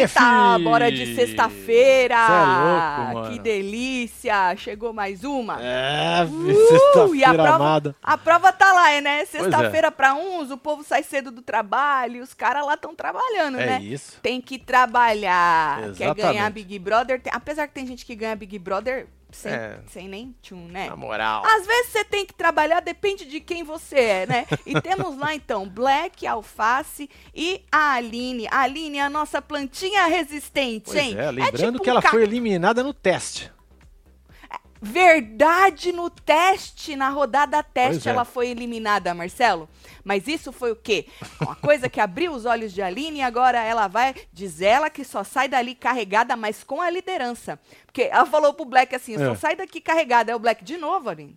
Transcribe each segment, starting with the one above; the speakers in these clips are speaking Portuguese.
Eita, bora de sexta-feira. É louco. Que delícia. Chegou mais uma. É, Uh, e a sexta-feira prova, amada. a prova tá lá, né? é. Sexta-feira pra uns, o povo sai cedo do trabalho, os caras lá estão trabalhando, É né? isso. Tem que trabalhar. Quer Exatamente. ganhar Big Brother. tem- apesar que tem gente que ganha Big Brother sem, É. sem nem tchum, né? Na moral. Às vezes você tem que trabalhar, depende de quem você é, né? E temos lá então Black, Alface e a Aline. A Aline é a nossa plantinha resistente, Pois hein? é, lembrando tipo que ela um foi eliminada no teste. Verdade no teste, na rodada teste, é. ela foi eliminada, Marcelo. Mas isso foi o quê? Uma coisa que abriu os olhos de Aline e agora ela vai, diz ela que só sai dali carregada, mas com a liderança. Porque ela falou pro Black assim, só É. sai daqui carregada. É o Black de novo, Aline.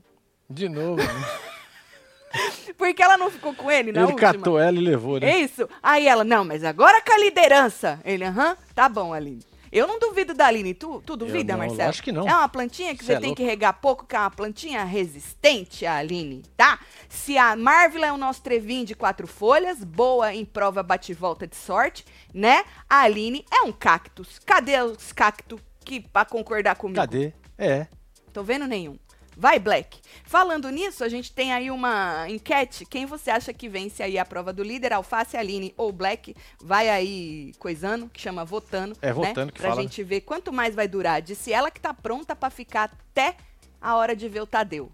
De novo. né? Porque ela não ficou com ele na Ele última. catou ela e levou, né? É isso. Aí ela, não, mas agora com a liderança. Ele, aham, tá bom, Aline. Eu não duvido da Aline. Tu, tu duvida, não, Marcelo? acho que não. É uma plantinha que Cê você é tem louco. que regar pouco, que é uma plantinha resistente, a Aline, tá? Se a Marvel é o nosso trevinho de quatro folhas, boa em prova bate-volta de sorte, né? A Aline é um cactus. Cadê os cactos que pra concordar comigo? Cadê? É. Tô vendo nenhum. Vai, Black. Falando nisso, a gente tem aí uma enquete. Quem você acha que vence aí a prova do líder? Alface, Aline ou Black? Vai aí coisando, que chama votando. É, né? votando que Pra fala, gente ver quanto mais vai durar. Disse ela que tá pronta pra ficar até a hora de ver o Tadeu.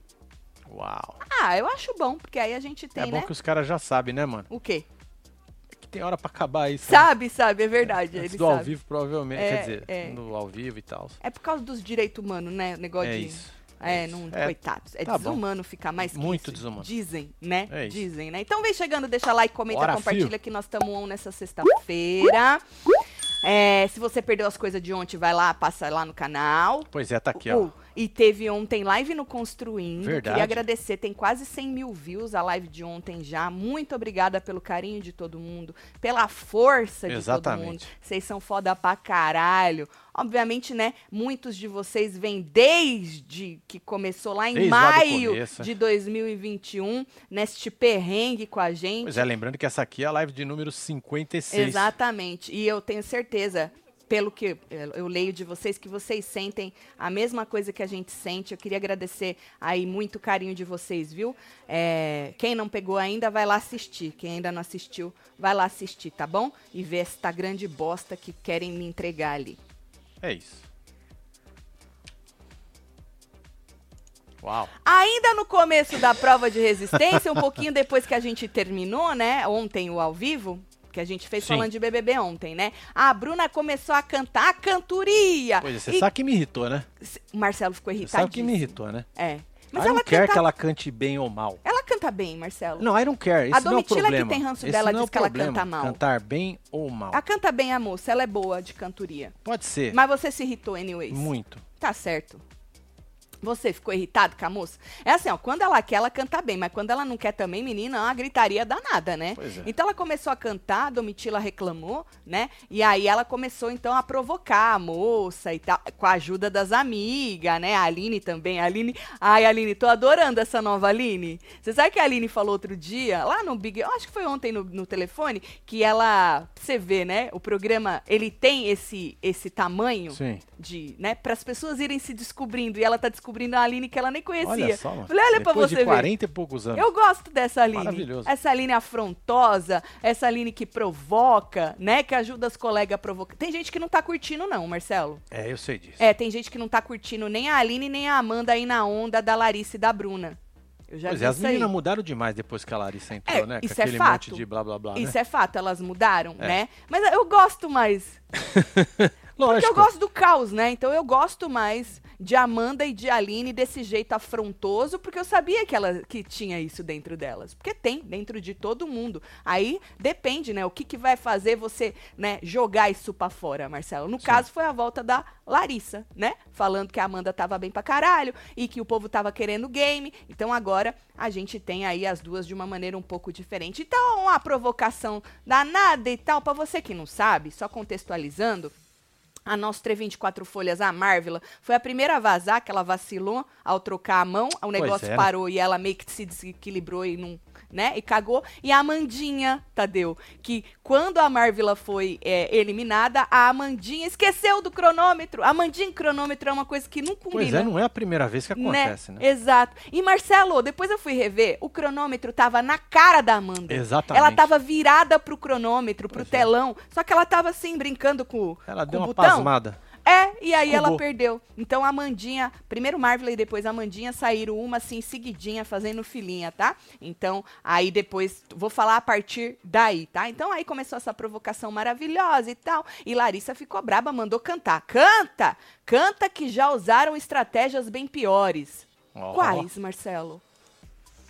Uau. Ah, eu acho bom, porque aí a gente tem, é bom né? que os caras já sabem, né, mano? O quê? Que tem hora pra acabar isso. né? Sabe, sabe, é verdade. Antes ele do ao sabe. vivo, provavelmente. É, Quer dizer, é. no ao vivo e tal. É por causa dos direitos humanos, né? O negócio É de. isso. É, É não, É, coitados. É tá bom. desumano ficar mais Muito isso. desumano. Dizem, né? É. Dizem, né? Então vem chegando, deixa like, comenta, Bora, compartilha fio. que nós estamos on nessa sexta-feira. É, se você perdeu as coisas de ontem, vai lá, passa lá no canal. Pois é, tá aqui, ó. E teve ontem live no Construindo. Verdade. Queria agradecer, tem quase 100 mil views a live de ontem já. Muito obrigada pelo carinho de todo mundo, pela força de todo Exatamente. mundo. Vocês são foda pra caralho. Obviamente, né, muitos de vocês vêm desde que começou lá em Desde lá maio começo. de 2021, neste perrengue com a gente. Pois é, lembrando que essa aqui é a live de número 56. Exatamente. E eu tenho certeza, pelo que eu leio de vocês, que vocês sentem a mesma coisa que a gente sente. Eu queria agradecer aí muito o carinho de vocês, viu? É, quem não pegou ainda, vai lá assistir. Quem ainda não assistiu, vai lá assistir, tá bom? E ver esta grande bosta que querem me entregar ali. É isso. Uau. Ainda no começo da prova de resistência, um pouquinho depois que a gente terminou, né? Ontem o ao vivo, que a gente fez Sim. falando de BBB ontem, né? A Bruna começou a cantar a cantoria. Pois é, você E sabe que me irritou, né? O Marcelo ficou irritado. sabe que me irritou, né? É. Mas I ela don't care canta... que ela cante bem ou mal. ela canta bem, Marcelo. Não, I don't care. Esse A não é Domitila que tem ranço Esse dela não é diz o que ela problema, canta mal. Cantar bem ou mal. Ela canta bem a moça, ela é boa de cantoria. Pode ser. Mas você se irritou anyways. Muito. Tá certo. Você ficou irritado com a moça? É assim, ó, quando ela quer, ela canta bem, mas quando ela não quer também, menina, é uma gritaria danada, né? Pois é. Então ela começou a cantar, a Domitila reclamou, né? E aí ela começou então a provocar a moça e tal, com a ajuda das amigas, né? A Aline também, a Aline, ai Aline, tô adorando essa nova Aline. Você sabe que a Aline falou outro dia, lá no Big, eu acho que foi ontem no, no telefone, que ela, você vê, né? O programa, ele tem esse esse tamanho Sim. de, né, para as pessoas irem se descobrindo e ela tá descobrindo a Aline que ela nem conhecia. Olha só, mano. Falei, olha pra você de ver. 40 e poucos anos. Eu gosto dessa Aline. Maravilhoso. Essa Aline afrontosa, essa Aline que provoca, né, que ajuda as colegas a provocar. Tem gente que não tá curtindo não, Marcelo. É, eu sei disso. É, tem gente que não tá curtindo nem a Aline nem a Amanda aí na onda da Larissa e da Bruna. Eu já Pois é, as isso aí. meninas mudaram demais depois que a Larissa entrou, É, né? isso Com é aquele fato. monte de blá blá blá, Isso né? é fato, elas mudaram, É. né? Mas eu gosto mais. Porque Lógico. eu gosto do caos, né? Então eu gosto mais de Amanda e de Aline desse jeito afrontoso, porque eu sabia que ela que tinha isso dentro delas. Porque tem dentro de todo mundo. Aí depende, né? O que, que vai fazer você, né, jogar isso pra fora, Marcelo? No Sim. caso, foi a volta da Larissa, né? Falando que a Amanda tava bem pra caralho e que o povo tava querendo game. Então agora a gente tem aí as duas de uma maneira um pouco diferente. Então, uma provocação danada e tal, pra você que não sabe, só contextualizando. A nossa 24 folhas, a Marvel, foi a primeira a vazar, que ela vacilou ao trocar a mão, o negócio é, né? parou e ela meio que se desequilibrou e não, né? E cagou. E a Amandinha, Tadeu, que quando a Marvila foi é, eliminada, a Amandinha esqueceu do cronômetro. A Amandinha cronômetro é uma coisa que não combina. Pois é, não é a primeira vez que acontece, né? né? Exato. E Marcelo, depois eu fui rever, o cronômetro tava na cara da Amanda. Exatamente. Ela tava virada pro cronômetro, pro pois é. telão, é. só que ela tava assim, brincando com, ela com deu o uma botão. pasmada. É, e aí ela perdeu. Então a Amandinha, primeiro Marvel e depois a Amandinha saíram uma assim seguidinha fazendo filinha, tá? Então aí depois vou falar a partir daí, tá? Então aí começou essa provocação maravilhosa e tal. E Larissa ficou braba, mandou cantar. Canta! Canta que já usaram estratégias bem piores. Oh. Quais, Marcelo?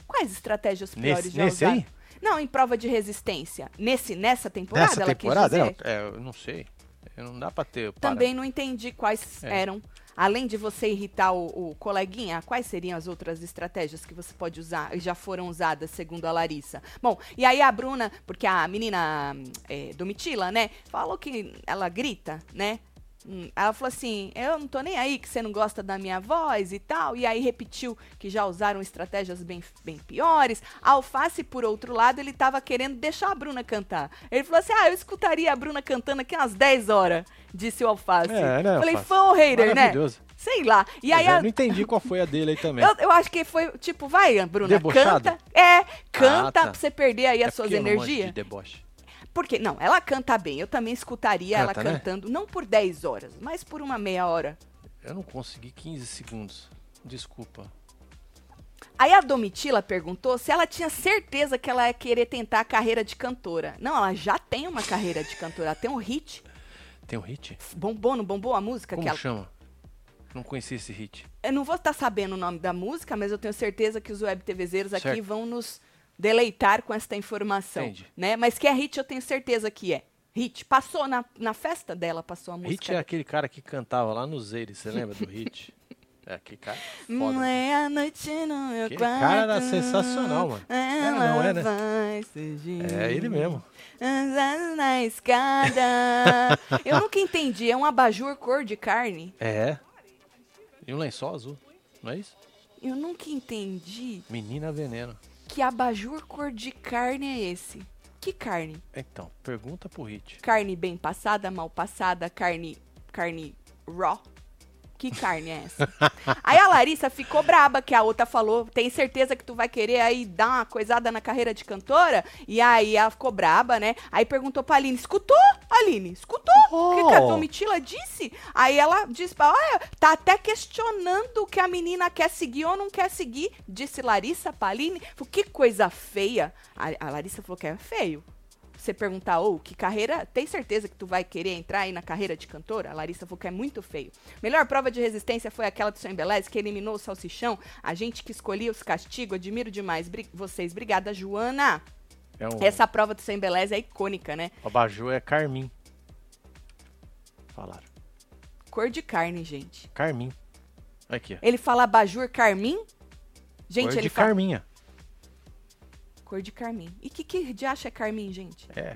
Quais estratégias piores nesse, já nesse usaram? Aí? Não, em prova de resistência. Nesse, nessa temporada, nessa ela temporada? quis dizer? É, eu não sei. Não dá pra ter. Também não entendi quais é. eram. Além de você irritar o, o, coleguinha, quais seriam as outras estratégias que você pode usar e já foram usadas, segundo a Larissa? Bom, e aí a Bruna, porque a menina é, Domitila, né, falou que ela grita, né? Hum, ela falou assim: Eu não tô nem aí que você não gosta da minha voz e tal. E aí repetiu que já usaram estratégias bem, bem piores. A Alface, por outro lado, ele tava querendo deixar a Bruna cantar. Ele falou assim: Ah, eu escutaria a Bruna cantando aqui umas 10 horas, disse o Alface. É, né, Falei, Alface? fã ou hater, né? Sei lá. E aí eu a... não entendi qual foi a dele aí também. Eu, eu acho que foi, tipo, vai, Bruna, Debochada? canta. É, canta Ah, tá. pra você perder aí é as suas energias. de deboche. Porque, não, ela canta bem. Eu também escutaria ela Canta, né? cantando, não por 10 horas, mas por uma meia hora. Eu não consegui 15 segundos. Desculpa. Aí a Domitila perguntou se ela tinha certeza que ela ia querer tentar a carreira de cantora. Não, ela já tem uma carreira de cantora, ela tem um hit. Tem um hit? Bombou, não bombou a música Como que ela... chama? Não conheci esse hit. Eu não vou estar sabendo o nome da música, mas eu tenho certeza que os web TVzeiros aqui vão nos deleitar com esta informação, Entendi. né? Mas que é hit, eu tenho certeza que é. Hit. Passou na, na festa dela, passou a música. Hit é aquele cara que cantava lá no Zeire, você lembra do hit? É, aquele cara foda. Meia-noite no meu Aquele quarto. cara era sensacional, mano. Ela não é, né? É ele mesmo. Na escada. Eu nunca entendi. É um abajur cor de carne? É. E um lençol azul, não é isso? Eu nunca entendi Menina Veneno. Que abajur cor de carne é esse. Que carne? Então, pergunta pro Hit. Carne bem passada, mal passada, carne. carne raw? Que carne é essa? aí a Larissa ficou braba, que a outra falou: tem certeza que tu vai querer aí dar uma coisada na carreira de cantora? E aí ela ficou braba, né? Aí perguntou pra Aline: escutou, Aline? Escutou? O que, que a Oh. Domitila disse? Aí ela disse: olha, tá até questionando o que a menina quer seguir ou não quer seguir. Disse Larissa pra Aline: Falei, que coisa feia. A, a Larissa falou que é feio você perguntar, ô, que carreira, tem certeza que tu vai querer entrar aí na carreira de cantora? A Larissa falou que é muito feio. Melhor prova de resistência foi aquela do seu Embeleze, que eliminou o salsichão. A gente que escolhia os castigos, admiro demais Bri- vocês. Obrigada, Joana. É um. Essa prova do seu Embeleze é icônica, né? O abajur é Carmin. Falaram. Cor de carne, gente. Carmin. Aqui, ó. Ele fala abajur carmim? Gente, Cor ele de fala... Carminha. Cor de carmim. E que que de acha é carmim, gente? É.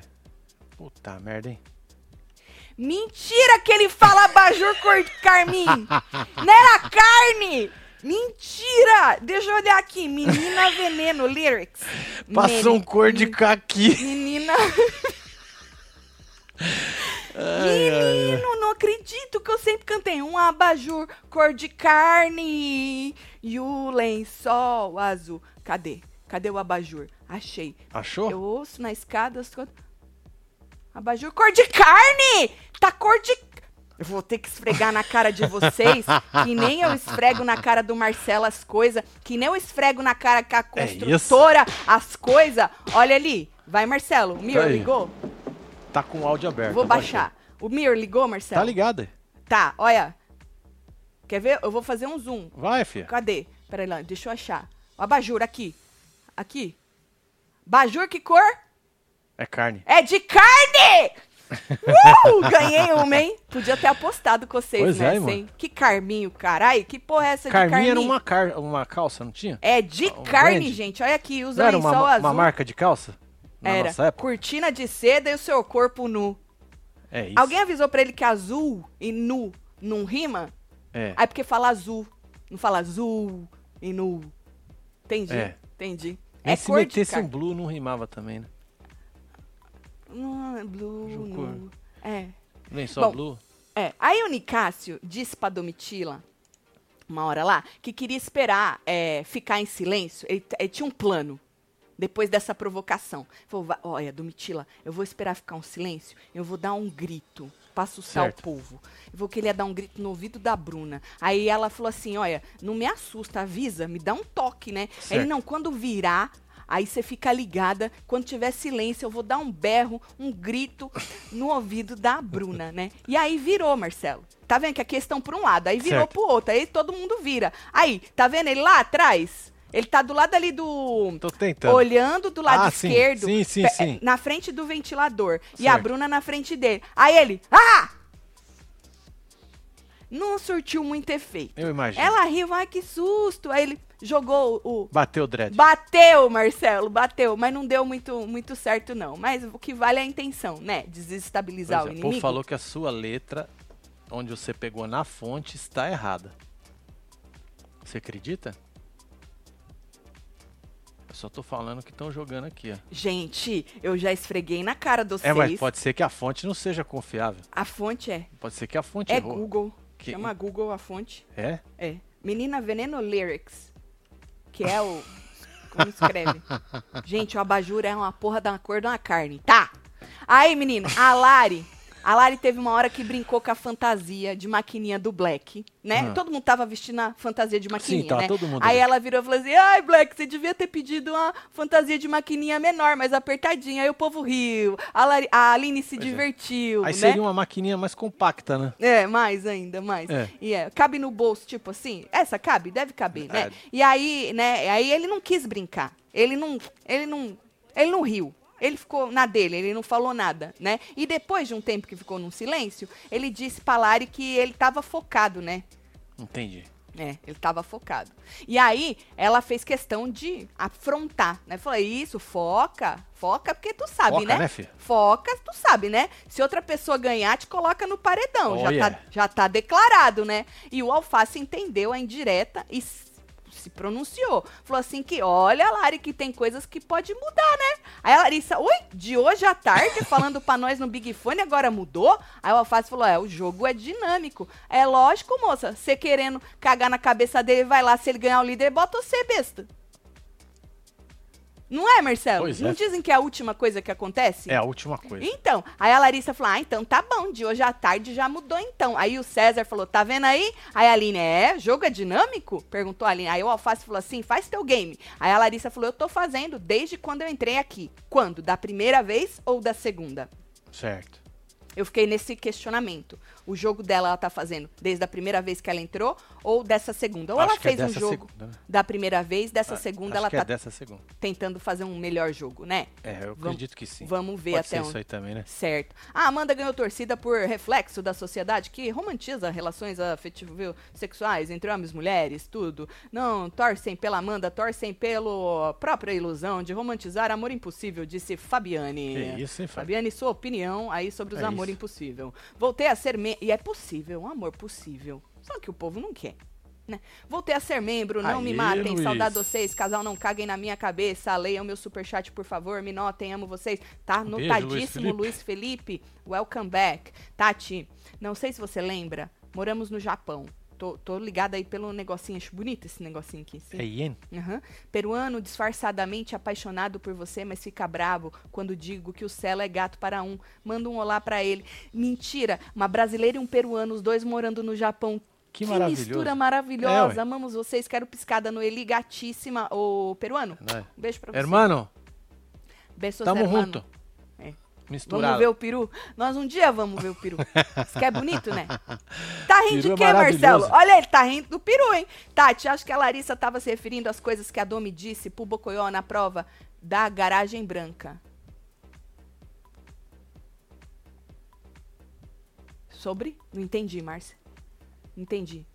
Puta merda, hein? Mentira que ele fala abajur cor de carmim! Não era carne! Mentira! Deixa eu olhar aqui. Menina Veneno, lyrics. Passou um cor de caqui. Menina. Ai, ai, ai. Menino, não acredito que eu sempre cantei um abajur cor de carne e o lençol azul. Cadê? Cadê o abajur? Achei. Achou? Eu ouço na escada as coisas. Abajur cor de carne! Tá cor de. Eu vou ter que esfregar na cara de vocês, que nem eu esfrego na cara do Marcelo as coisas, que nem eu esfrego na cara com a É construtora as coisas. Olha ali. Vai, Marcelo. O Mir Aí. ligou? Tá com o áudio aberto. Vou baixar. O Mir ligou, Marcelo? Tá ligado? Tá, olha. Quer ver? Eu vou fazer um zoom. Vai, filha. Cadê? Peraí lá, deixa eu achar. O abajur aqui. Aqui. Bajur, que cor? É carne. É de carne! Uh! Ganhei uma, hein? Podia ter apostado com vocês Pois é, nessa, hein? Que carminho, carai. Que porra é essa de Carminha carminho? era uma, car... uma calça, não tinha? É de Um carne, brand? gente. Olha aqui, usa Não era lençol uma, azul. uma marca de calça? Na Era. nossa época? Cortina de seda e o seu corpo nu. É isso. Alguém avisou pra ele que azul e nu não rima? É. Aí porque fala azul. Não fala azul e nu. Entendi, É. entendi. É se cor de metesse um blue, não rimava também, né? Não, é blue, Jucur. não. É. Nem só Bom, blue. É, aí o Nicásio disse pra Domitila, uma hora lá, que queria esperar é, ficar em silêncio. Ele, ele tinha um plano depois dessa provocação. Falou, "Va- olha, Domitila, eu vou esperar ficar um silêncio, eu vou dar um grito pra assustar Certo. o povo. Eu vou que ele ia dar um grito no ouvido da Bruna. Aí ela falou assim, olha, não me assusta, avisa, me dá um toque, né? Aí ele, Certo. não, quando virar... Aí você fica ligada, quando tiver silêncio, eu vou dar um berro, um grito no ouvido da Bruna, né? E aí virou, Marcelo. Tá vendo que a questão por um lado, aí virou Certo. pro outro, aí todo mundo vira. Aí, tá vendo ele lá atrás? Ele tá do lado ali do. Tô tentando. Olhando do lado Ah, sim. esquerdo, Sim, sim, pe- sim. na frente do ventilador. E a Certo. Bruna na frente dele. Aí ele, ah! Não surtiu muito efeito. Eu imagino. Ela riu, ai que susto. Aí ele jogou o, Bateu o dread. Bateu, Marcelo, bateu, mas não deu muito, muito certo, não. Mas o que vale é a intenção, né? Desestabilizar Pois o é, o inimigo. povo falou que a sua letra, onde você pegou na fonte, está errada. Você acredita? Só tô falando que estão jogando aqui, ó. Gente, eu já esfreguei na cara dos É, mas pode ser que a fonte não seja confiável. A fonte é. Pode ser que a fonte É errou. Google. Que- Chama Google a fonte. É? É. Menina Veneno Lyrics. Que é o. Como escreve? Gente, o abajur é uma porra da cor de uma carne. Tá! Aí, menino, a Lari. A Lari teve uma hora que brincou com a fantasia de maquininha do Black, né? Ah. Todo mundo tava vestindo a fantasia de maquininha, tá, né? todo mundo Aí ela virou e falou assim: ai, Black, você devia ter pedido uma fantasia de maquininha menor, mais apertadinha. Aí o povo riu. A, Lari- a Aline se Pois é. divertiu, Aí né? seria uma maquininha mais compacta, né? É, mais ainda, mais. É. E é, cabe no bolso, tipo assim. Essa cabe? Deve caber, né? É. E aí, né, aí ele não quis brincar. Ele não, ele não, ele não riu. Ele ficou na dele, ele não falou nada, né? E depois de um tempo que ficou num silêncio, ele disse pra Lari que ele tava focado, né? Entendi. É, ele tava focado. E aí, ela fez questão de afrontar, né? Falou, isso, foca, foca, porque tu sabe, Foca, né? né, filho? Foca, tu sabe, né? Se outra pessoa ganhar, te coloca no paredão. Oh, já, yeah. tá, já tá declarado, né? E o Alface entendeu a indireta e se pronunciou. Falou assim que, olha, Lari, que tem coisas que pode mudar, né? Aí a Larissa, oi, de hoje à tarde, falando pra nós no Big Fone, agora mudou? Aí o Alface falou, é, o jogo é dinâmico. É lógico, moça, você querendo cagar na cabeça dele, vai lá, se ele ganhar o líder, bota você, besta. Não é, Marcelo? Pois Não é. dizem que é a última coisa que acontece? É a última coisa. Então, aí a Larissa falou: Ah, então tá bom, de hoje à tarde já mudou então. Aí o César falou: Tá vendo aí? Aí a Aline, é? Jogo é dinâmico? Perguntou a Aline. Aí o Alface falou assim: Faz teu game. Aí a Larissa falou: Eu tô fazendo desde quando eu entrei aqui. Quando? Da primeira vez ou da segunda? Certo. Eu fiquei nesse questionamento. O jogo dela ela tá fazendo desde a primeira vez que ela entrou ou dessa segunda? Ou Acho ela é fez um dessa jogo segunda, né? da primeira vez, dessa Ah, segunda Acho ela que tá é dessa segunda. tentando fazer um melhor jogo, né? É, eu Vamos- acredito que sim. Vamos ver Pode até onde. isso aí também, né? Certo. A Amanda ganhou torcida por reflexo da sociedade que romantiza relações afetivo-sexuais entre homens e mulheres, tudo. Não torcem pela Amanda, torcem pela própria ilusão de romantizar amor impossível, disse Fabiane. Que isso, hein? Fabiane, sua opinião aí sobre os É amor isso. impossível. Voltei a ser... Me... E é possível, um amor possível. Só que o povo não quer. Né? Voltei a ser membro, não me Aê, matem, Luiz. saudade vocês, casal não caguem na minha cabeça, leiam meu superchat, por favor, me notem, amo vocês. Tá Um beijo, Luiz notadíssimo, Felipe. Luiz Felipe, welcome back. Tati, não sei se você lembra, moramos no Japão. Tô, tô ligada aí pelo negocinho, acho bonito esse negocinho aqui. Sim. É Ien? Aham. Peruano disfarçadamente apaixonado por você, mas fica bravo quando digo que o Celo é gato para um. Manda um olá pra ele. Mentira, uma brasileira e um peruano, os dois morando no Japão. Que maravilhoso. mistura maravilhosa. É. Amamos vocês. Quero piscada no Eli, gatíssima. Ô, peruano, é? um beijo pra você. Hermano, Beijos, tamo hermano. junto. É. Misturado. Vamos ver o peru? Nós um dia vamos ver o peru. Isso que é bonito, né? Tá rindo de é quê, Marcelo? maravilhoso. Olha, ele tá rindo do peru, hein? Tati, acho que a Larissa tava se referindo às coisas que a Domi disse pro Bocoió na prova da garagem branca. Sobre? Não entendi, Márcia. Entendi.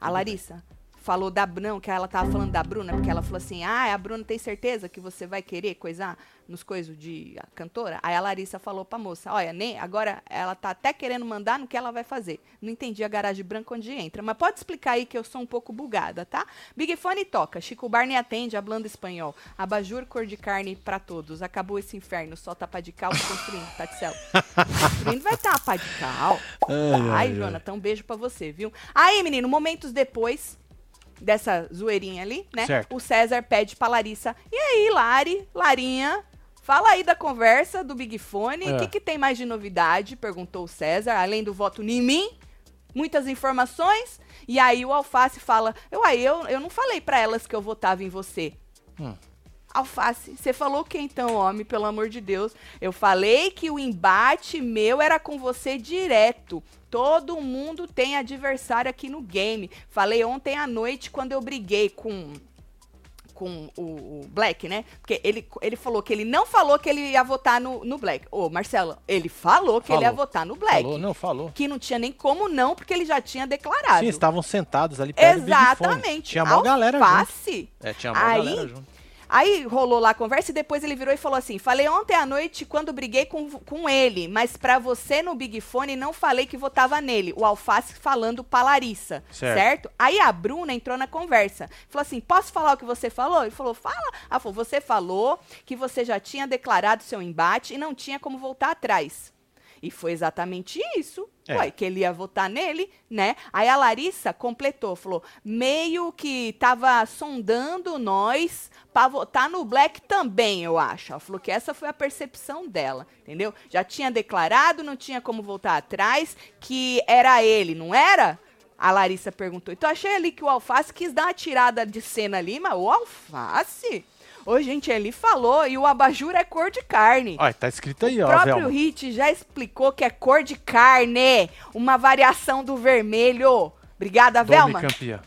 A Larissa falou da Bruna, que ela tava falando da Bruna, porque ela falou assim: ah, a Bruna tem certeza que você vai querer coisar nos coisas de a cantora? Aí a Larissa falou pra moça: olha, nem, agora ela tá até querendo mandar no que ela vai fazer. Não entendi a garagem branca onde entra, mas pode explicar aí que eu sou um pouco bugada, tá? Big Fone toca, Chico Barney atende, hablando espanhol. Abajur, cor de carne pra todos. Acabou esse inferno, só tapa de cal construindo, Taticelo. construindo vai tapar de cal. Ai, Ai, ai, Jonathan, um beijo pra você, viu? Aí, menino, momentos depois dessa zoeirinha ali, né? Certo. O César pede pra Larissa. E aí, Lari, Larinha, fala aí da conversa do Big Fone. O É. que, que tem mais de novidade? Perguntou o César, além do voto em mim. Muitas informações. E aí o Alface fala: Uai, eu, eu não falei pra elas que eu votava em você. Hum. Alface, você falou o que então, homem, pelo amor de Deus? Eu falei que o embate meu era com você direto. Todo mundo tem adversário aqui no game. Falei ontem à noite quando eu briguei com com o, o Black, né? Porque ele, ele falou que ele não falou que ele ia votar no, no Black. Ô, Marcelo, ele falou que ele ia Falou. votar no Black. Falou, não, falou. Que não tinha nem como não, porque ele já tinha declarado. Sim, estavam sentados ali perto. Exatamente. Tinha uma galera junto. Alface. É, tinha uma galera junto. Aí rolou lá a conversa e depois ele virou e falou assim: Falei ontem à noite quando briguei com, com ele, mas pra você no Big Fone não falei que votava nele. O Alface falando pra Larissa. Certo. Certo? Aí a Bruna entrou na conversa. Falou assim: Posso falar o que você falou? Ele falou: Fala. Ela falou: Você falou que você já tinha declarado seu embate e não tinha como voltar atrás. E foi exatamente isso. É. Ué, que ele ia votar nele, né? Aí a Larissa completou, falou: meio que tava sondando nós pra votar no Black também, eu acho. Ela falou que essa foi a percepção dela, entendeu? Já tinha declarado, não tinha como voltar atrás, que era ele, não era? A Larissa perguntou. Então achei ali que o Alface quis dar uma tirada de cena ali, mas o Alface? Ô, gente, ele falou, e o abajur é cor de carne. Olha, tá escrito aí, O ó, próprio Velma. Hit já explicou que é cor de carne, uma variação do vermelho. Obrigada, Dome Velma. campeã.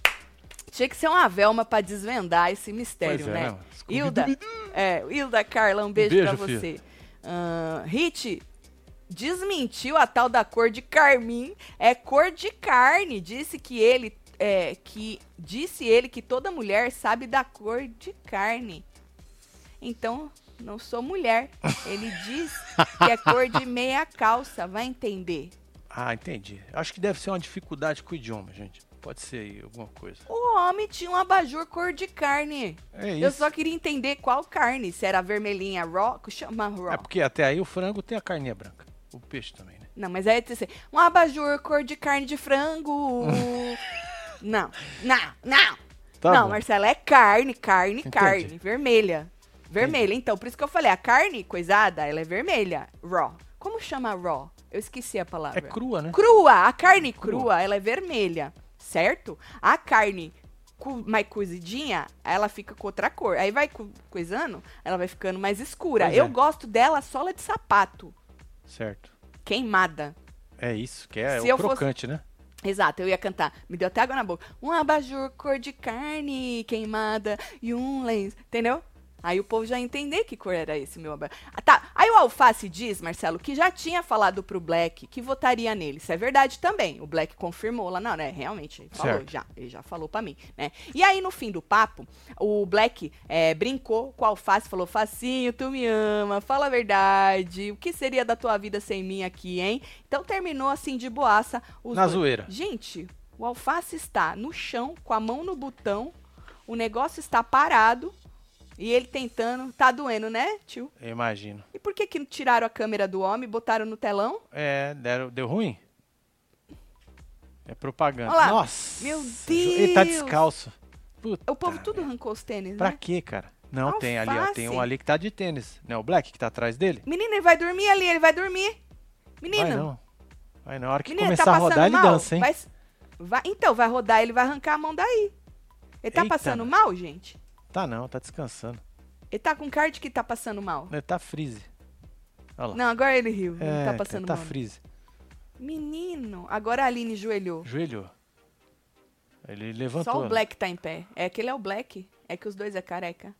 Tinha que ser uma Velma pra desvendar esse mistério, é, né? Hilda, é, Hilda Carla, um beijo, beijo, pra filha. você. Ah, Hit desmentiu a tal da cor de carmim. É cor de carne. Disse que ele é, que disse ele que toda mulher sabe da cor de carne. Então, não sou mulher. Ele diz que é cor de meia calça. Vai entender. Ah, entendi. Acho que deve ser uma dificuldade com o idioma, gente. Pode ser aí alguma coisa. O homem tinha um abajur cor de carne. É Eu isso. só queria entender qual carne. Se era vermelhinha raw, chama raw. É porque até aí o frango tem a carninha branca. O peixe também, né? Não, mas aí tem que ser um abajur cor de carne de frango. não, não, não. Tá não, bom. Marcela, é carne, carne, Entendi. carne, vermelha. Vermelha, então, por isso que eu falei, a carne coisada, ela é vermelha, raw. Como chama raw? Eu esqueci a palavra. É crua, né? Crua, a carne Crua. crua, ela é vermelha, certo? A carne cu- mais cozidinha, ela fica com outra cor. Aí vai co- coisando, ela vai ficando mais escura. Pois Eu é. gosto dela sola de sapato, Certo. queimada. É isso, que é Se o eu fosse- crocante, né? Exato, eu ia cantar. Me deu até água na boca. Um abajur cor de carne queimada e um lenço. Entendeu? Aí o povo já entender que cor era esse meu. Ah, tá. Aí o Alface diz, Marcelo, que já tinha falado pro Black que votaria nele. Isso é verdade também. O Black confirmou lá. Não, né? Realmente, ele falou Certo. já. Ele já falou pra mim, né? E aí, no fim do papo, o Black é, brincou com o Alface, falou, Facinho, tu me ama, fala a verdade. O que seria da tua vida sem mim aqui, hein? Então terminou assim de boaça. os Na dois. zoeira. Gente, o alface está no chão, com a mão no botão, o negócio está parado e ele tentando. Tá doendo, né, tio? Eu imagino. E por que que tiraram a câmera do homem e botaram no telão? É, deram, deu ruim? É propaganda. Olha lá. Nossa. Meu Ele tá Deus. descalço. Puta O povo tudo arrancou os tênis, Pra né? quê, cara? Não, tem ali, ó. Alface. Tem um ali que tá de tênis. Não é o Black que tá atrás dele? Menino, ele vai dormir ali, ele vai dormir. Vai Menino, não. Vai não. A hora que menino, começar tá a rodar, ele mal? dança, hein? Vai, vai- então, vai rodar, ele vai arrancar a mão daí. Ele tá Eita, passando mal, gente? Tá não, tá descansando. Ele tá com card que tá passando mal. Ele tá freeze. Olha lá. Não, agora ele riu. é, não tá cara, passando tá mal. freeze. Menino, agora a Aline joelhou. Joelhou. Ele levantou. Só o né? Black tá em pé. É aquele é o Black. É que os dois é careca.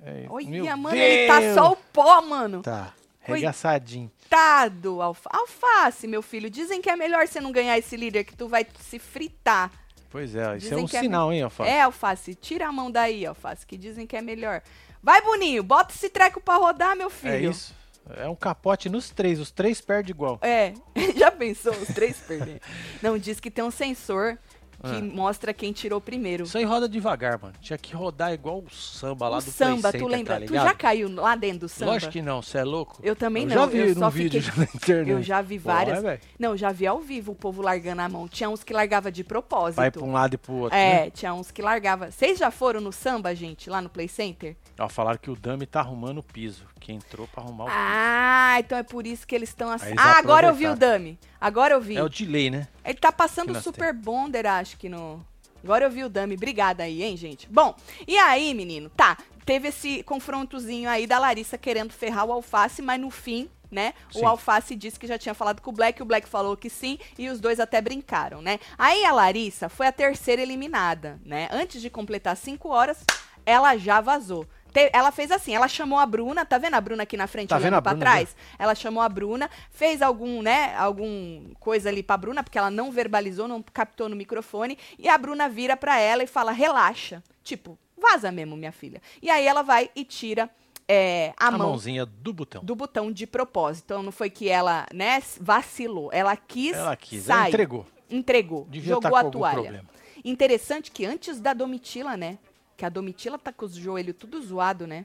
É, Olha, meu mano, Deus! ele tá só o pó, mano. Tá. Regaçadinho. Coitado, alfa... alface, meu filho. Dizem que é melhor você não ganhar esse líder, que tu vai se fritar. Pois é, isso é um é sinal, hein, Alface? É, Alface, tira a mão daí, Alface, que dizem que é melhor. Vai, Boninho, bota esse treco pra rodar, meu filho. É isso. É um capote nos três, os três perdem igual. É, já pensou os três perder? Não, diz que tem um sensor que Ah. mostra quem tirou primeiro. Isso aí roda devagar, mano. Tinha que rodar igual o samba lá o do samba, Play tu Center, lembra? tá tu já caiu lá dentro do samba? Lógico que não, você é louco? Eu também eu não, já vi eu num vídeo fiquei- já na internet. Eu já vi várias. velho. não, já vi ao vivo o povo largando a mão. Tinha uns que largava de propósito. Vai pra um lado e pro outro, É, né? tinha uns que largava. Vocês já foram no samba, gente, lá no Play Center? Ó, falaram que o Dami tá arrumando o piso. Que entrou pra arrumar o piso. Ah, então é por isso que eles estão assim. eles Ah, agora eu vi o. Dami. Agora eu vi. É o delay, né? Ele tá passando nós Super Bonder, acho que no. Agora eu vi o Dami. Obrigada aí, hein, gente? Bom, e aí, menino? Tá, teve esse confrontozinho aí da Larissa querendo ferrar o Alface, mas no fim, né? O Alface disse que já tinha falado com o Black, o Black falou que sim, e os dois até brincaram, né? Aí a Larissa foi a terceira eliminada, né? Antes de completar cinco horas, ela já vazou. Te- Ela fez assim, ela chamou a Bruna, tá vendo a Bruna aqui na frente Tá olhando vendo a pra Bruna, trás? Ela chamou a Bruna, fez algum, né, algum coisa ali pra Bruna, porque ela não verbalizou, não captou no microfone, e a Bruna vira pra ela e fala: "Relaxa". Tipo, vaza mesmo, minha filha. E aí ela vai e tira é, a, A, mão mãozinha do botão. do botão de propósito. Então não foi que ela, né, vacilou, ela quis Ela quis, ela sair. entregou. Entregou, Devia jogou tá a com algum toalha. problema. Interessante que antes da Domitila, né, que a Domitila tá com os joelhos tudo zoado, né?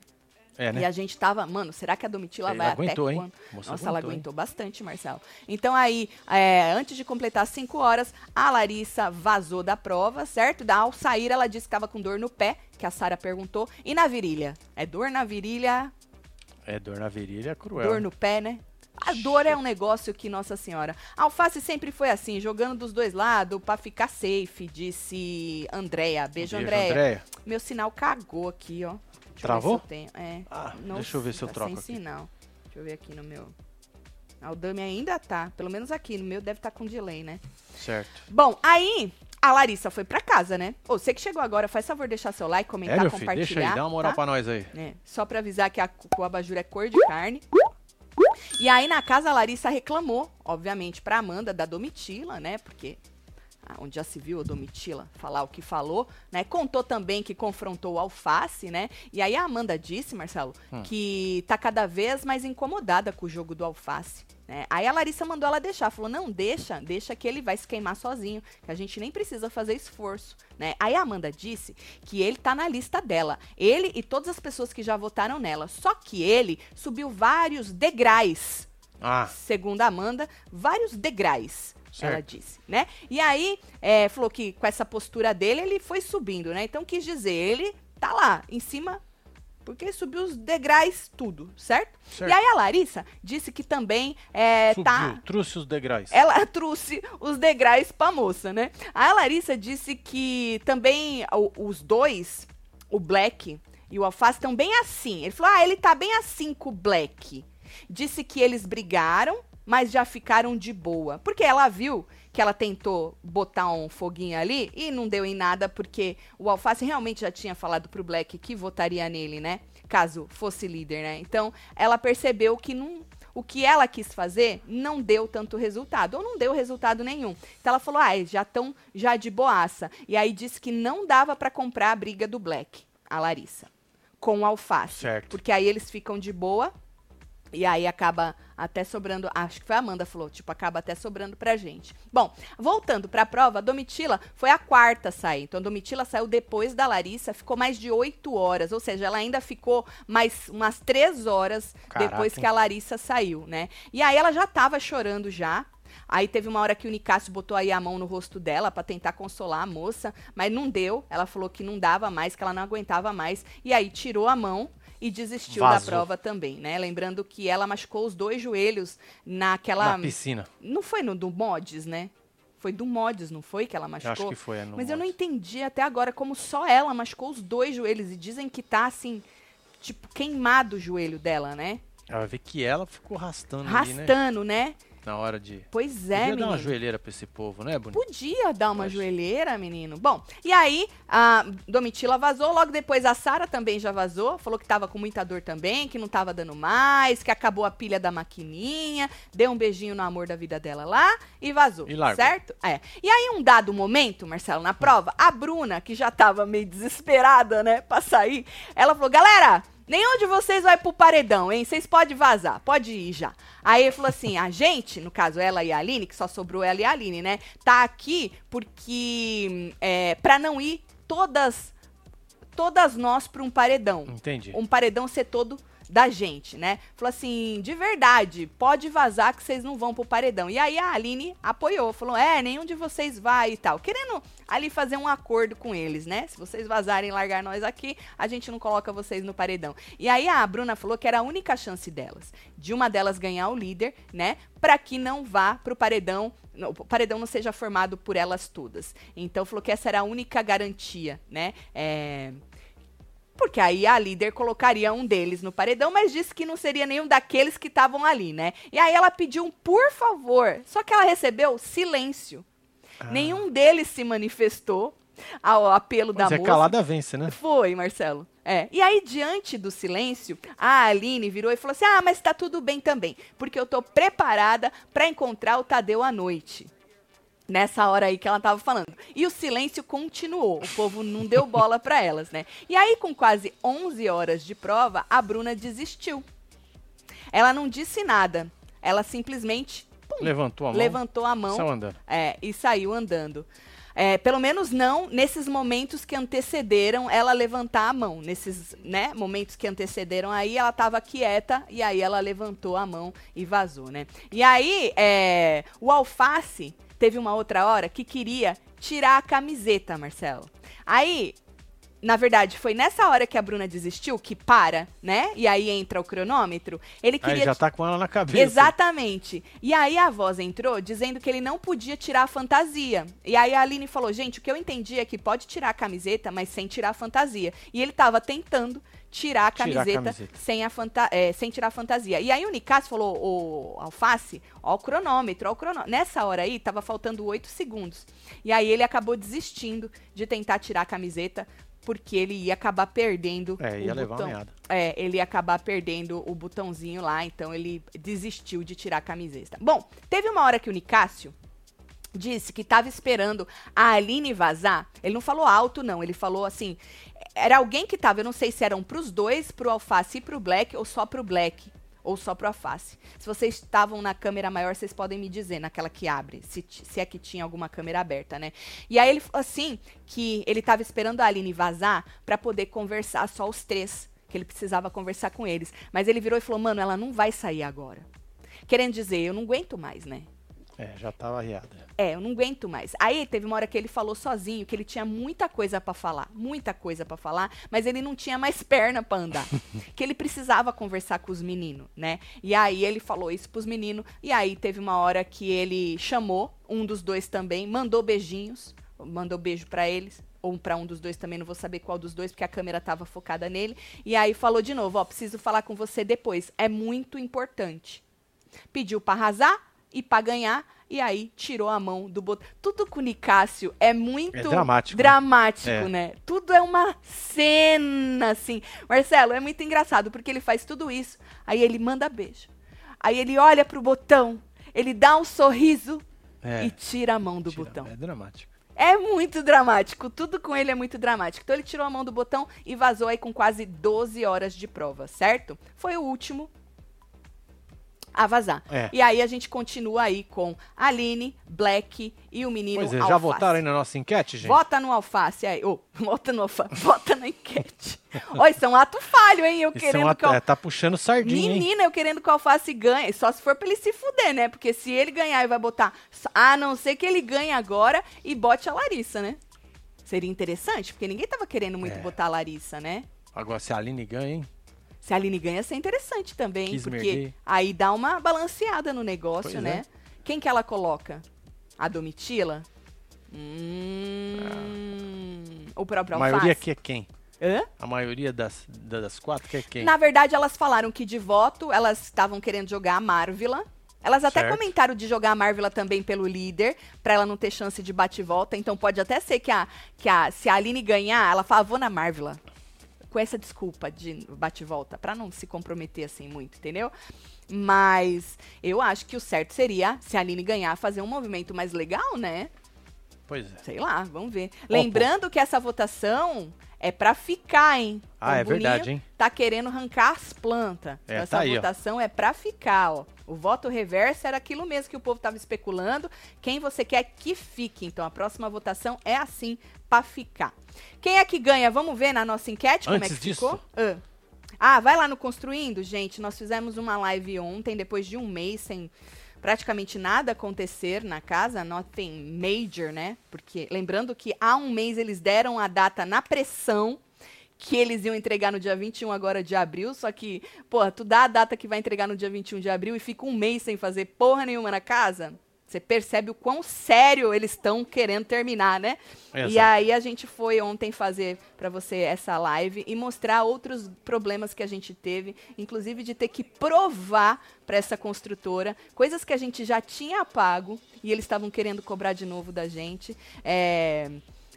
É, né? E a gente tava, mano, será que a Domitila Ela vai aguentou, até quando? Nossa, ela aguentou, hein? aguentou bastante, Marcelo. Então aí, é, antes de completar cinco horas, a Larissa vazou da prova, certo? Da, ao sair, ela disse que estava com dor no pé, que a Sara perguntou. E na virilha? É dor na virilha, É dor na virilha, cruel. dor no pé, né? A dor é um negócio que, Nossa Senhora. A Alface sempre foi assim, jogando dos dois lados pra ficar safe, disse Andréia. Beijo, Beijo, Andréia. Andréia. Meu sinal cagou aqui, ó. Deixa Travou? Eu. É. Ah, Não deixa eu ver se eu tá troco sem aqui. sinal. Deixa eu ver aqui no meu. Ah, o Dami ainda tá. Pelo menos aqui. No meu deve estar com delay, né? Certo. Bom, aí a Larissa foi pra casa, né? Ô, você que chegou agora, faz favor de deixar seu like, É, comentar, meu filho, compartilhar. deixa aí, dá uma moral tá? pra nós aí. É, só pra avisar que, a, o abajur é cor de carne. E aí na casa a Larissa reclamou, obviamente, pra Amanda da Domitila, né? Porque onde já se viu a Domitila falar o que falou, né? Contou também que confrontou o Alface, né? E aí a Amanda disse, Marcelo, Hum. que tá cada vez mais incomodada com o jogo do Alface. Né? Aí a Larissa mandou ela deixar, falou: não, deixa, deixa que ele vai se queimar sozinho, que a gente nem precisa fazer esforço. Né? Aí a Amanda disse que ele tá na lista dela. Ele e todas as pessoas que já votaram nela. Só que ele subiu vários degraus Ah, segundo a Amanda, vários degraus, Certo. ela disse, né? E aí, é, falou que com essa postura dele, ele foi subindo, né? Então, quis dizer, ele tá lá, em cima, porque subiu os degraus tudo, certo? Certo. E aí, a Larissa disse que também é, subiu, tá... trouxe os degraus. Ela trouxe os degraus pra moça, né? A Larissa disse que também o- os dois, o Black e o Alface, estão bem assim. Ele falou, ah, ele tá bem assim com o Black. Disse que eles brigaram, mas já ficaram de boa. Porque ela viu que ela tentou botar um foguinho ali e não deu em nada, porque o Alface realmente já tinha falado pro Black que votaria nele, né? Caso fosse líder, né? Então, ela percebeu que não, o que ela quis fazer não deu tanto resultado, ou não deu resultado nenhum. Então ela falou, ah, já estão já de boaça. E aí disse que não dava pra comprar a briga do Black, a Larissa, com o Alface. Certo. Porque aí eles ficam de boa, e aí acaba até sobrando, acho que foi a Amanda falou, tipo, acaba até sobrando pra gente. Bom, voltando pra prova, a Domitila foi a quarta a sair. Então a Domitila saiu depois da Larissa, ficou mais de oito horas, ou seja, ela ainda ficou mais umas três horas Caraca, depois que a Larissa saiu, né? E aí ela já tava chorando já. Aí teve uma hora que o Nicásio botou aí a mão no rosto dela pra tentar consolar a moça, mas não deu. Ela falou que não dava mais, que ela não aguentava mais. E aí tirou a mão e desistiu da Vazou. prova também, né? Lembrando que ela machucou os dois joelhos naquela. Na piscina. Não foi no do Mods, né? Foi do Mods, não foi que ela Eu machucou? acho que foi. É, no Mas eu não entendi até agora como só ela machucou os dois joelhos. E dizem que tá assim, tipo, queimado o joelho dela, né? Ela vai ver que ela ficou arrastando ali, né? Rastando, né? Na hora de. Pois é, Podia menino. dar uma joelheira pra esse povo, né, Bonito? Podia dar uma joelheira, menino. Bom, e aí a Domitila vazou, logo depois a Sara também já vazou, falou que tava com muita dor também, que não tava dando mais, que acabou a pilha da maquininha, deu um beijinho no amor da vida dela lá e vazou, E largou. certo? É. E aí um dado momento, Marcelo, na prova, a Bruna, que já tava meio desesperada, né, pra sair, ela falou: "Galera, Nenhum de vocês vai pro paredão, hein? Vocês podem vazar, pode ir já. Aí ele falou assim: a gente, no caso ela e a Aline, que só sobrou ela e a Aline, né? Tá aqui porque. É, pra não ir todas. Todas nós pra um paredão. Entendi. Um paredão ser todo da gente, né? Falou assim: de verdade, pode vazar que vocês não vão pro paredão. E aí a Aline apoiou, falou: é, nenhum de vocês vai e tal. Querendo ali fazer um acordo com eles, né? Se vocês vazarem e largar nós aqui, a gente não coloca vocês no paredão. E aí a Bruna falou que era a única chance delas, de uma delas ganhar o líder, né? Pra que não vá pro paredão, o paredão não seja formado por elas todas. Então falou que essa era a única garantia, né? É, porque aí a líder colocaria um deles no paredão, mas disse que não seria nenhum daqueles que estavam ali, né? E aí ela pediu um por favor. Só que ela recebeu silêncio. Ah. Nenhum deles se manifestou ao apelo Mas da é moça. calada vence, né? Foi, Marcelo. É. E aí, diante do silêncio, a Aline virou e falou assim: Ah, mas tá tudo bem também, porque eu tô preparada pra encontrar o Tadeu à noite. Nessa hora aí que ela tava falando. E o silêncio continuou. O povo não deu bola pra elas, né? E aí, com quase 11 horas de prova, a Bruna desistiu. Ela não disse nada. Ela simplesmente Levantou a mão. levantou a mão Saiu andando. é, e saiu andando. É, pelo menos não nesses momentos que antecederam ela levantar a mão. Nesses né, momentos que antecederam aí, ela estava quieta e aí ela levantou a mão e vazou, né? E aí, é, o Alface teve uma outra hora que queria tirar a camiseta, Marcelo. Aí, na verdade, foi nessa hora que a Bruna desistiu, que para, né? E aí entra o cronômetro. Ele Aí queria já tá com ela na cabeça. Exatamente. E aí a voz entrou dizendo que ele não podia tirar a fantasia. E aí a Aline falou: gente, o que eu entendi é que pode tirar a camiseta, mas sem tirar a fantasia. E ele tava tentando tirar a Tirar a camiseta, camiseta. Sem, a fanta é, sem tirar a fantasia. E aí o Nicasso falou: o Alface, ó o cronômetro, ó o cronômetro. Nessa hora aí, tava faltando oito segundos. E aí ele acabou desistindo de tentar tirar a camiseta. Porque ele ia acabar perdendo É, ia o levar botão. É, ele ia acabar perdendo o botãozinho lá, então ele desistiu de tirar a camiseta. Bom, teve uma hora que o Nicásio disse que estava esperando a Aline vazar. Ele não falou alto, não. Ele falou assim. Era alguém que tava, eu não sei se eram pros dois, pro Alface e pro Black, ou só pro Black. Ou só pro Alface. Se vocês estavam na câmera maior, vocês podem me dizer, naquela que abre, se, se é que tinha alguma câmera aberta, né? E aí ele falou assim, que ele tava esperando a Aline vazar pra poder conversar só os três. Que ele precisava conversar com eles. Mas ele virou e falou, mano, ela não vai sair agora. Querendo dizer, eu não aguento mais, né? É, já tava arriada. É, eu não aguento mais. Aí teve uma hora que ele falou sozinho que ele tinha muita coisa pra falar, muita coisa pra falar, mas ele não tinha mais perna pra andar. que ele precisava conversar com os meninos, né? E aí ele falou isso pros meninos, e aí teve uma hora que ele chamou um dos dois também, mandou beijinhos, mandou beijo pra eles. Ou pra um dos dois também, não vou saber qual dos dois, porque a câmera tava focada nele. E aí falou de novo, ó, preciso falar com você depois. É muito importante pediu pra arrasar e pra ganhar e aí tirou a mão do botão. Tudo com o Nicásio é muito É dramático, né? dramático, É. né? Tudo é uma cena assim. Marcelo, é muito engraçado porque ele faz tudo isso, aí ele manda beijo. Aí ele olha pro botão, ele dá um sorriso É. e tira a mão do tira- botão. É dramático. É muito dramático, tudo com ele é muito dramático. Então ele tirou a mão do botão e vazou aí com quase 12 horas de prova, certo? Foi o último a vazar. É. E aí a gente continua aí com Aline, Black e o menino Pois é, Alface. já votaram aí na nossa enquete, gente? Vota no alface aí. Ô, vota no alface. Vota na enquete. Olha, isso é um ato falho, hein? Eu Isso é querendo uma- que o é, tá puxando sardinha, hein? Menina, eu querendo que o Alface ganhe. Só se for pra ele se fuder, né? Porque se ele ganhar e vai botar. A não ser que ele ganhe agora e bote a Larissa, né? Seria interessante, porque ninguém tava querendo muito É. botar a Larissa, né? Agora, se a Aline ganha, hein? Se a Aline ganha, ia ser interessante também. Quis porque aí dá uma balanceada no negócio, Pois né? é. Quem que ela coloca? A Domitila? Hum, O próprio A maioria aqui é quem? Hã? A maioria das, da- das quatro que é quem? Na verdade, elas falaram que de voto, elas estavam querendo jogar a Marvila, Elas até Certo. comentaram de jogar a Marvel também pelo líder, pra ela não ter chance de bate-volta. Então pode até ser que a, que a se a Aline ganhar, ela fala, vou na Marvel. Com essa desculpa de bate-volta, pra não se comprometer assim muito, entendeu? Mas eu acho que o certo seria, se a Aline ganhar, fazer um movimento mais legal, né? Pois é. Sei lá, vamos ver. Lembrando que essa votação é pra ficar, hein? Ah, O é Boninho verdade, hein? Tá querendo arrancar as plantas. É, Então, essa tá aí, ó. votação é pra ficar, ó. O voto reverso era aquilo mesmo que o povo tava especulando. Quem você quer que fique. Então, a próxima votação é assim, pra ficar. Quem é que ganha? Vamos ver na nossa enquete como é que disso- ficou? Ah. Ah, vai lá no Construindo, gente. Nós fizemos uma live ontem, depois de um mês sem praticamente nada acontecer na casa, nothing major, né? Porque lembrando que há um mês eles deram a data na pressão que eles iam entregar no dia 21 agora de abril, só que, porra, tu dá a data que vai entregar no dia 21 de abril e fica um mês sem fazer porra nenhuma na casa, você percebe o quão sério eles estão querendo terminar, né? E Exato. aí a gente foi ontem fazer pra você essa live e mostrar outros problemas que a gente teve, inclusive de ter que provar pra essa construtora coisas que a gente já tinha pago e eles estavam querendo cobrar de novo da gente. É,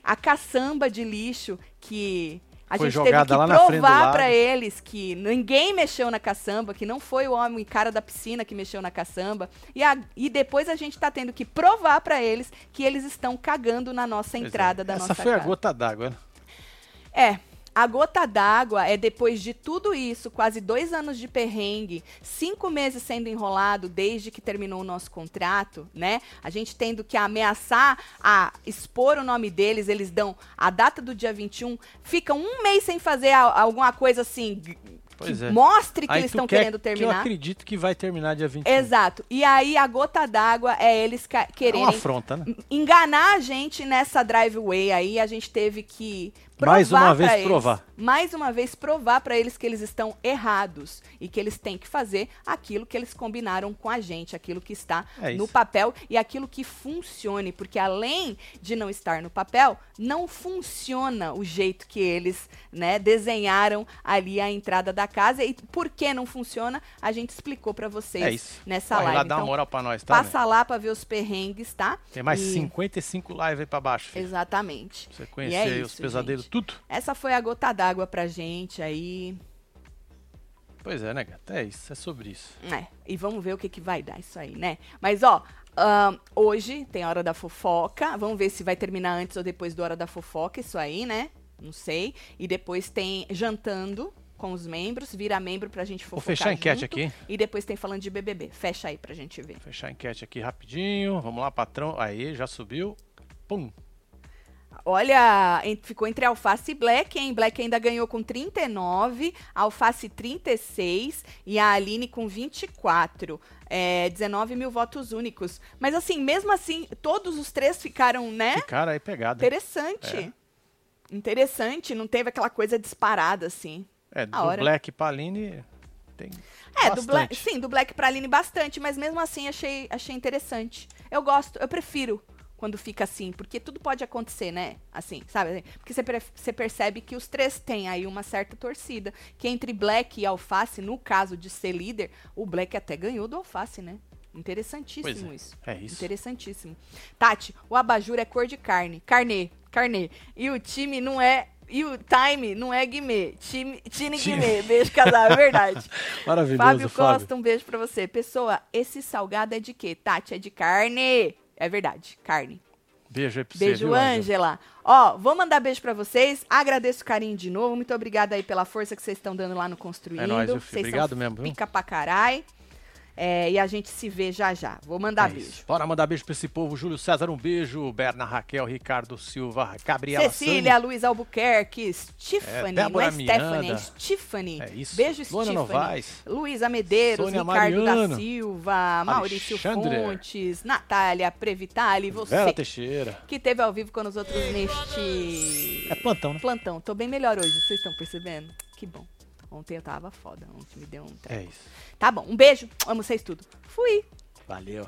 a caçamba de lixo que a Foi gente teve que provar pra eles que ninguém mexeu na caçamba, que não foi o homem cara da piscina que mexeu na caçamba. E, a- e depois a gente tá tendo que provar pra eles que eles estão cagando na nossa Pois é. entrada da Essa nossa foi a gota d'água, né? É. A gota d'água é depois de tudo isso, quase dois anos de perrengue, cinco meses sendo enrolado desde que terminou o nosso contrato, né? A gente tendo que ameaçar a expor o nome deles, eles dão a data do dia 21, ficam um mês sem fazer a- alguma coisa assim Pois que é. mostre que Aí eles estão quer querendo Que eu terminar. acredito que vai terminar dia 21. Exato. E aí a gota d'água é eles ca- É uma quererem afronta, né? enganar a gente nessa driveway aí, a gente teve que provar Mais uma vez eles, provar. mais uma vez provar pra eles que eles estão errados e que eles têm que fazer aquilo que eles combinaram com a gente, aquilo que está É no isso. papel e aquilo que funcione, porque além de não estar no papel, não funciona o jeito que eles, né, desenharam ali a entrada da casa e por que não funciona, a gente explicou pra vocês É isso. nessa Corre live. lá, dá uma Então, moral pra nós, tá? né? passa lá pra ver os perrengues, tá? Tem mais E- 55 lives aí pra baixo, filho. Exatamente. Pra você E conhecer é aí os isso, pesadelos, gente. Tudo. Essa foi a gota d'água pra gente aí. Pois é, né, gata? É isso, é sobre isso. É, e vamos ver o que, que vai dar isso aí, né? Mas, ó, ahn, hoje tem a hora da fofoca. Vamos ver se vai terminar antes ou depois da hora da fofoca, isso aí, né? Não sei. E depois tem jantando com os membros, vira membro pra gente Vou fofocar fechar a enquete junto. aqui. E depois tem falando de BBB. Fecha aí pra gente ver. Fechar a enquete aqui rapidinho. Vamos lá, patrão. Aí, já subiu. Pum. Olha, ficou entre Alface e Black, hein? Black ainda ganhou com 39, Alface 36 e a Aline com 24. É, 19 mil votos únicos. Mas assim, mesmo assim, todos os três ficaram, né? Ficaram aí pegada. Interessante. É. Interessante, não teve aquela coisa disparada assim. É, do hora. Black pra Aline tem É, do Black, sim, do Black pra Aline bastante, mas mesmo assim achei, achei interessante. Eu gosto, eu prefiro quando fica assim, porque tudo pode acontecer, né? Assim, sabe? Porque você, você percebe que os três têm aí uma certa torcida. Que entre Black e Alface, no caso de ser líder, o Black até ganhou do Alface, né? Interessantíssimo é. isso. É isso. Interessantíssimo. Tati, o abajur é cor de carne. Carnê, carnê. E o time não é. E o time não é Guimê. Time, time Time. Guimê. Beijo, casal, é verdade. Maravilhoso, Fábio Fábio. Costa, um beijo pra você. Pessoa, esse salgado é de quê? Tati, é de carne. É verdade, carne. Beijo aí pra você, Beijo, Ângela? Ó, vou mandar beijo pra vocês. Agradeço o carinho de novo. Muito obrigada aí pela força que vocês estão dando lá no Construindo. É nóis? Vocês Obrigado mesmo, viu? Pica pra carai. É, e a gente se vê já já. Vou mandar É beijo. isso. Bora mandar beijo pra esse povo. Júlio César, um beijo. Berna, Raquel, Ricardo Silva, Gabriela Cecília, Luiz Albuquerque, Stephanie, É, não é Stephanie, é. Stephanie. É isso. Beijo, Luana Stephanie. Novaes. Luísa Medeiros, Sônia Ricardo da. Silva, Maurício Alexandre. Fontes, Natália Previtali, você Vera Teixeira. que teve ao vivo com os outros neste É plantão, né? plantão. Tô bem melhor hoje, vocês estão percebendo? Que bom. Ontem eu tava foda. Ontem me deu um treco. É isso. Tá bom. Um beijo. Amo vocês tudo. Fui. Valeu.